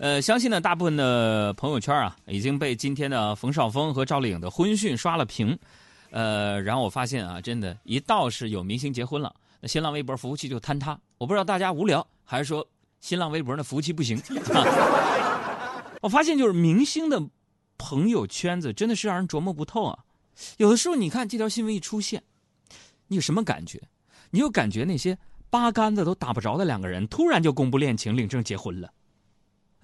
呃，相信呢，大部分的朋友圈啊，已经被今天的冯绍峰和赵丽颖的婚讯刷了屏。呃，然后我发现啊，真的，一到是有明星结婚了，那新浪微博服务器就坍塌。我不知道大家无聊，还是说新浪微博的服务器不行。我发现就是明星的朋友圈子真的是让人琢磨不透啊。有的时候你看这条新闻一出现，你有什么感觉？你有感觉那些八竿子都打不着的两个人，突然就公布恋情、领证结婚了。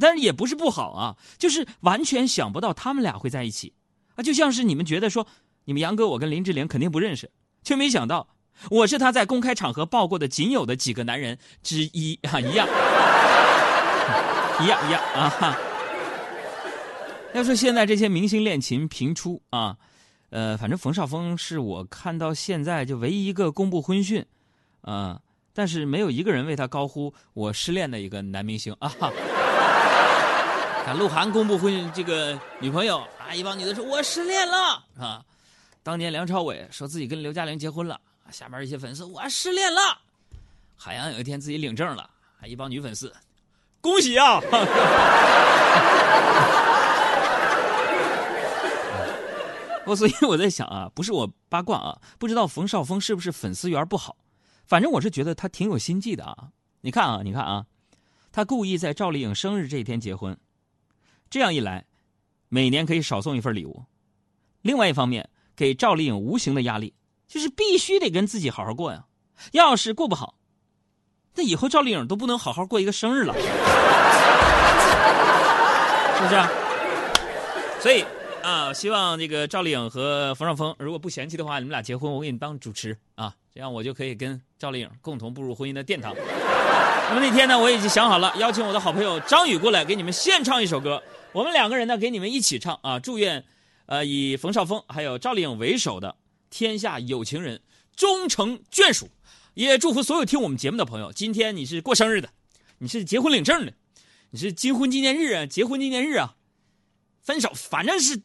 但是也不是不好啊，就是完全想不到他们俩会在一起，啊，就像是你们觉得说，你们杨哥我跟林志玲肯定不认识，却没想到我是他在公开场合抱过的仅有的几个男人之一啊，一样，一样一样啊。要说现在这些明星恋情频出啊，呃，反正冯绍峰是我看到现在就唯一一个公布婚讯，啊，但是没有一个人为他高呼我失恋的一个男明星啊。鹿晗公布婚这个女朋友啊，一帮女的说我失恋了啊。当年梁朝伟说自己跟刘嘉玲结婚了，下面一些粉丝我失恋了。海洋有一天自己领证了，还一帮女粉丝，恭喜啊！我所以我在想啊，不是我八卦啊，不知道冯绍峰是不是粉丝缘不好，反正我是觉得他挺有心计的啊。你看啊，你看啊，他故意在赵丽颖生日这一天结婚。这样一来，每年可以少送一份礼物。另外一方面，给赵丽颖无形的压力，就是必须得跟自己好好过呀。要是过不好，那以后赵丽颖都不能好好过一个生日了，是不是？所以啊，希望这个赵丽颖和冯绍峰，如果不嫌弃的话，你们俩结婚，我给你当主持啊，这样我就可以跟赵丽颖共同步入婚姻的殿堂。那么那天呢，我已经想好了，邀请我的好朋友张宇过来给你们献唱一首歌。我们两个人呢，给你们一起唱啊！祝愿，呃，以冯绍峰还有赵丽颖为首的天下有情人终成眷属，也祝福所有听我们节目的朋友，今天你是过生日的，你是结婚领证的，你是金婚纪念日啊，结婚纪念日啊，分手，反正是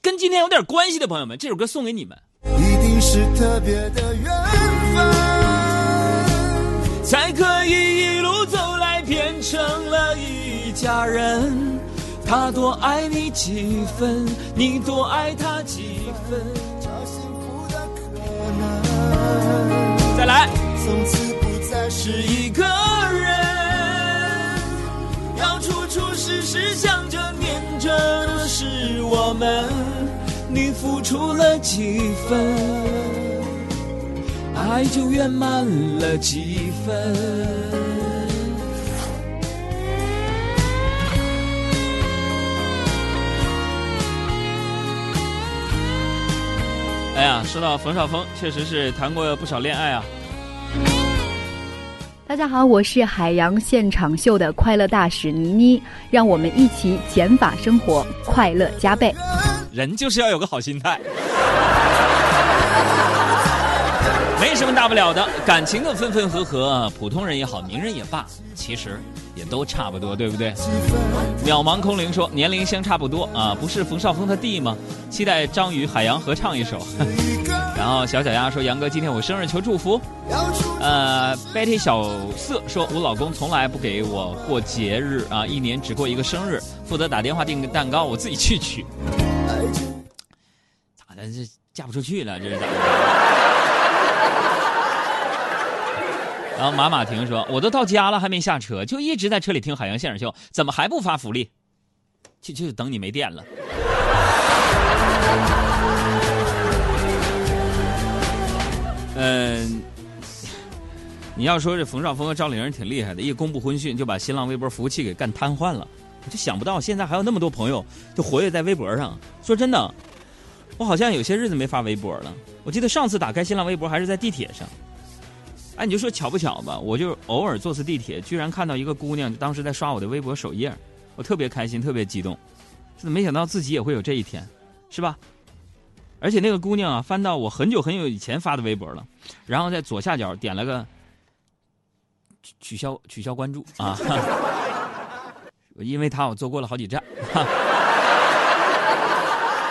跟今天有点关系的朋友们，这首歌送给你们。一定是特别的缘分，才可以一路走来变成了一家人。他多爱你几分，你多爱他几分，找幸福的可能。再来，从此不再是一个人，要处处时时想着念着的是我们。你付出了几分，爱就圆满了几分。哎呀，说到冯绍峰，确实是谈过不少恋爱啊。大家好，我是海洋现场秀的快乐大使倪妮，让我们一起减法生活，快乐加倍。人就是要有个好心态，没什么大不了的。感情的分分合合，普通人也好，名人也罢，其实。也都差不多，对不对？渺茫空灵说年龄相差不多啊，不是冯绍峰他弟吗？期待张宇海洋合唱一首。然后小小丫说杨哥今天我生日求祝福。呃，Betty 小色说我老公从来不给我过节日啊，一年只过一个生日，负责打电话订个蛋糕，我自己去取。咋的？这嫁不出去了？这是咋的？然后马马婷说：“我都到家了，还没下车，就一直在车里听海洋现场秀，怎么还不发福利？就就等你没电了。”嗯，你要说这冯绍峰和赵丽颖挺厉害的，一公布婚讯就把新浪微博服务器给干瘫痪了，我就想不到现在还有那么多朋友就活跃在微博上。说真的，我好像有些日子没发微博了。我记得上次打开新浪微博还是在地铁上。哎，你就说巧不巧吧？我就偶尔坐次地铁，居然看到一个姑娘，当时在刷我的微博首页，我特别开心，特别激动，没想到自己也会有这一天，是吧？而且那个姑娘啊，翻到我很久很久以前发的微博了，然后在左下角点了个取取消取消关注啊，因为她我坐过了好几站。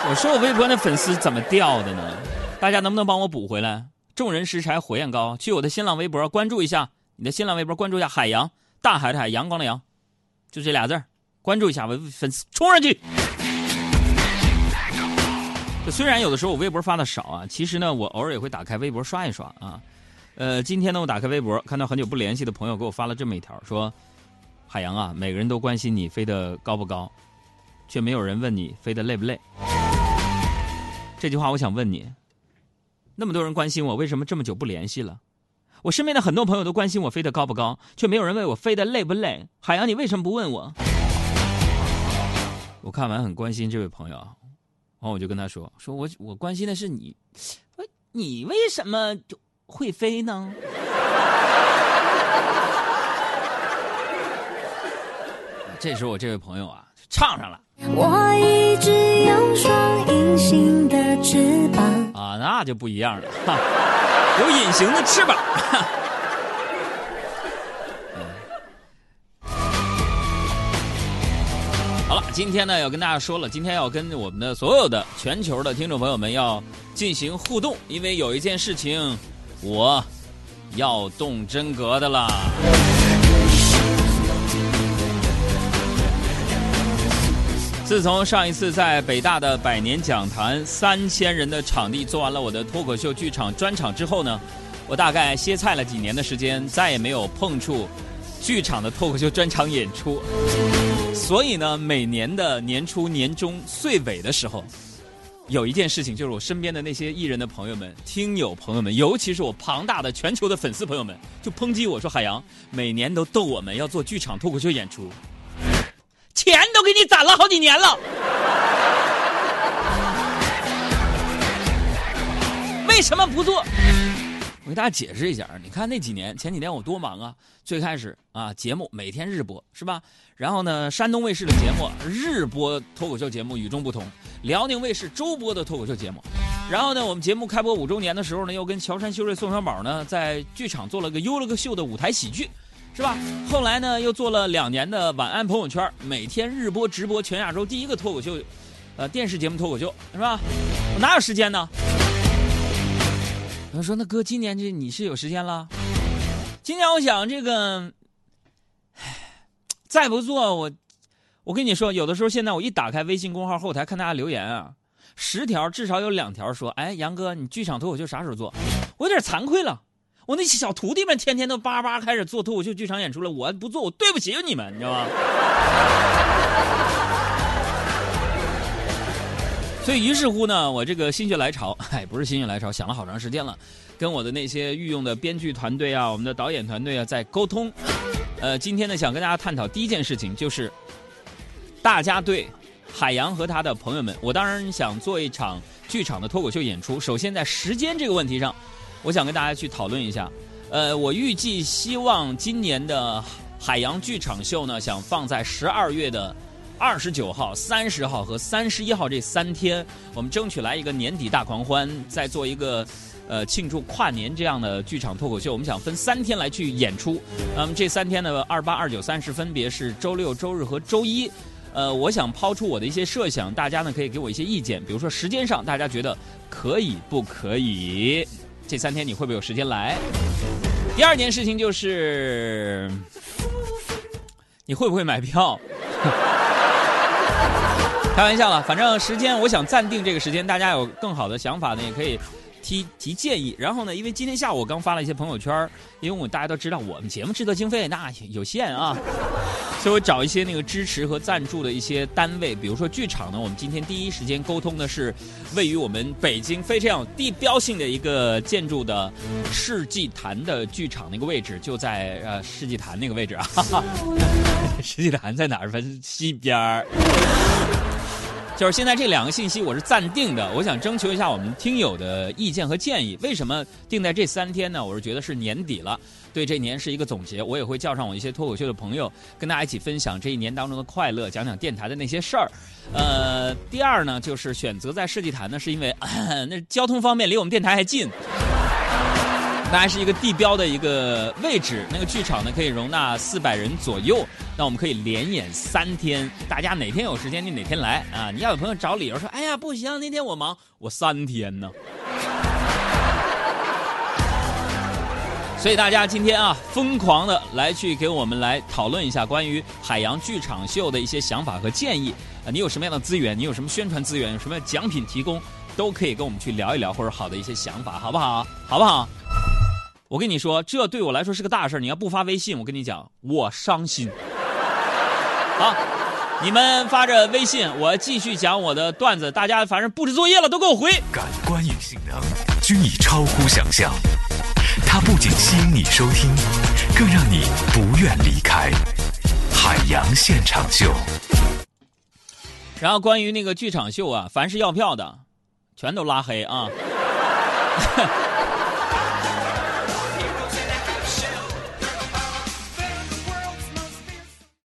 我说我微博那粉丝怎么掉的呢？大家能不能帮我补回来？众人拾柴火焰高，去我的新浪微博关注一下，你的新浪微博关注一下海洋，大海的海，阳光的阳，就这俩字儿，关注一下我粉丝冲上去。虽然有的时候我微博发的少啊，其实呢，我偶尔也会打开微博刷一刷啊。呃，今天呢，我打开微博，看到很久不联系的朋友给我发了这么一条，说：“海洋啊，每个人都关心你飞得高不高，却没有人问你飞得累不累。”这句话我想问你，那么多人关心我，为什么这么久不联系了？我身边的很多朋友都关心我飞得高不高，却没有人问我飞得累不累。海洋，你为什么不问我？我看完很关心这位朋友。然后我就跟他说：“说我我关心的是你，你为什么就会飞呢？”这时候我这位朋友啊，唱上了。我一直有双隐形的翅膀，那就不一样了，哈 有隐形的翅膀。好了今天呢，要跟大家说了，今天要跟我们的所有的全球的听众朋友们要进行互动，因为有一件事情，我要动真格的啦。自从上一次在北大的百年讲坛三千人的场地做完了我的脱口秀剧场专场之后呢，我大概歇菜了几年的时间，再也没有碰触剧场的脱口秀专场演出。所以呢，每年的年初、年终、岁尾的时候，有一件事情，就是我身边的那些艺人的朋友们、听友朋友们，尤其是我庞大的全球的粉丝朋友们，就抨击我说：“海洋每年都逗我们要做剧场脱口秀演出，钱都给你攒了好几年了，为什么不做？”我给大家解释一下，你看那几年，前几年我多忙啊！最开始啊，节目每天日播是吧？然后呢，山东卫视的节目日播脱口秀节目与众不同，辽宁卫视周播的脱口秀节目。然后呢，我们节目开播五周年的时候呢，又跟乔杉、修睿、宋小宝呢在剧场做了个优了个秀的舞台喜剧，是吧？后来呢，又做了两年的晚安朋友圈，每天日播直播全亚洲第一个脱口秀，呃，电视节目脱口秀，是吧？我哪有时间呢？他说：“那哥，今年这你是有时间了？今年我想这个，唉再不做我，我跟你说，有的时候现在我一打开微信公号后台看大家留言啊，十条至少有两条说：‘哎，杨哥，你剧场脱口秀啥时候做？’我有点惭愧了，我那小徒弟们天天都叭叭开始做脱口秀剧场演出了，我不做，我对不起你们，你知道吗？” 所以，于是乎呢，我这个心血来潮，哎，不是心血来潮，想了好长时间了，跟我的那些御用的编剧团队啊，我们的导演团队啊，在沟通。呃，今天呢，想跟大家探讨第一件事情，就是大家对海洋和他的朋友们，我当然想做一场剧场的脱口秀演出。首先，在时间这个问题上，我想跟大家去讨论一下。呃，我预计希望今年的海洋剧场秀呢，想放在十二月的。二十九号、三十号和三十一号这三天，我们争取来一个年底大狂欢，再做一个呃庆祝跨年这样的剧场脱口秀。我们想分三天来去演出。那么这三天呢，二八、二九、三十分别是周六、周日和周一。呃，我想抛出我的一些设想，大家呢可以给我一些意见。比如说时间上，大家觉得可以不可以？这三天你会不会有时间来？第二件事情就是，你会不会买票？开玩笑了，反正时间我想暂定这个时间，大家有更好的想法呢，也可以提提建议。然后呢，因为今天下午我刚发了一些朋友圈，因为我大家都知道我们节目制作经费那有限啊，所以我找一些那个支持和赞助的一些单位，比如说剧场呢，我们今天第一时间沟通的是位于我们北京非常有地标性的一个建筑的世纪坛的剧场那个位置，就在呃世纪坛那个位置啊，世纪坛在哪儿？反正西边儿。就是现在这两个信息我是暂定的，我想征求一下我们听友的意见和建议。为什么定在这三天呢？我是觉得是年底了，对这年是一个总结。我也会叫上我一些脱口秀的朋友，跟大家一起分享这一年当中的快乐，讲讲电台的那些事儿。呃，第二呢，就是选择在世纪坛呢，是因为 那交通方面离我们电台还近。那还是一个地标的一个位置，那个剧场呢可以容纳四百人左右，那我们可以连演三天，大家哪天有时间你哪天来啊！你要有朋友找理由说，哎呀不行，那天我忙，我三天呢。所以大家今天啊，疯狂的来去给我们来讨论一下关于海洋剧场秀的一些想法和建议啊，你有什么样的资源？你有什么宣传资源？有什么奖品提供？都可以跟我们去聊一聊，或者好的一些想法，好不好？好不好？我跟你说，这对我来说是个大事。你要不发微信，我跟你讲，我伤心。好，你们发着微信，我继续讲我的段子。大家反正布置作业了，都给我回。感官与性能均已超乎想象，它不仅吸引你收听，更让你不愿离开。海洋现场秀。然后关于那个剧场秀啊，凡是要票的，全都拉黑啊。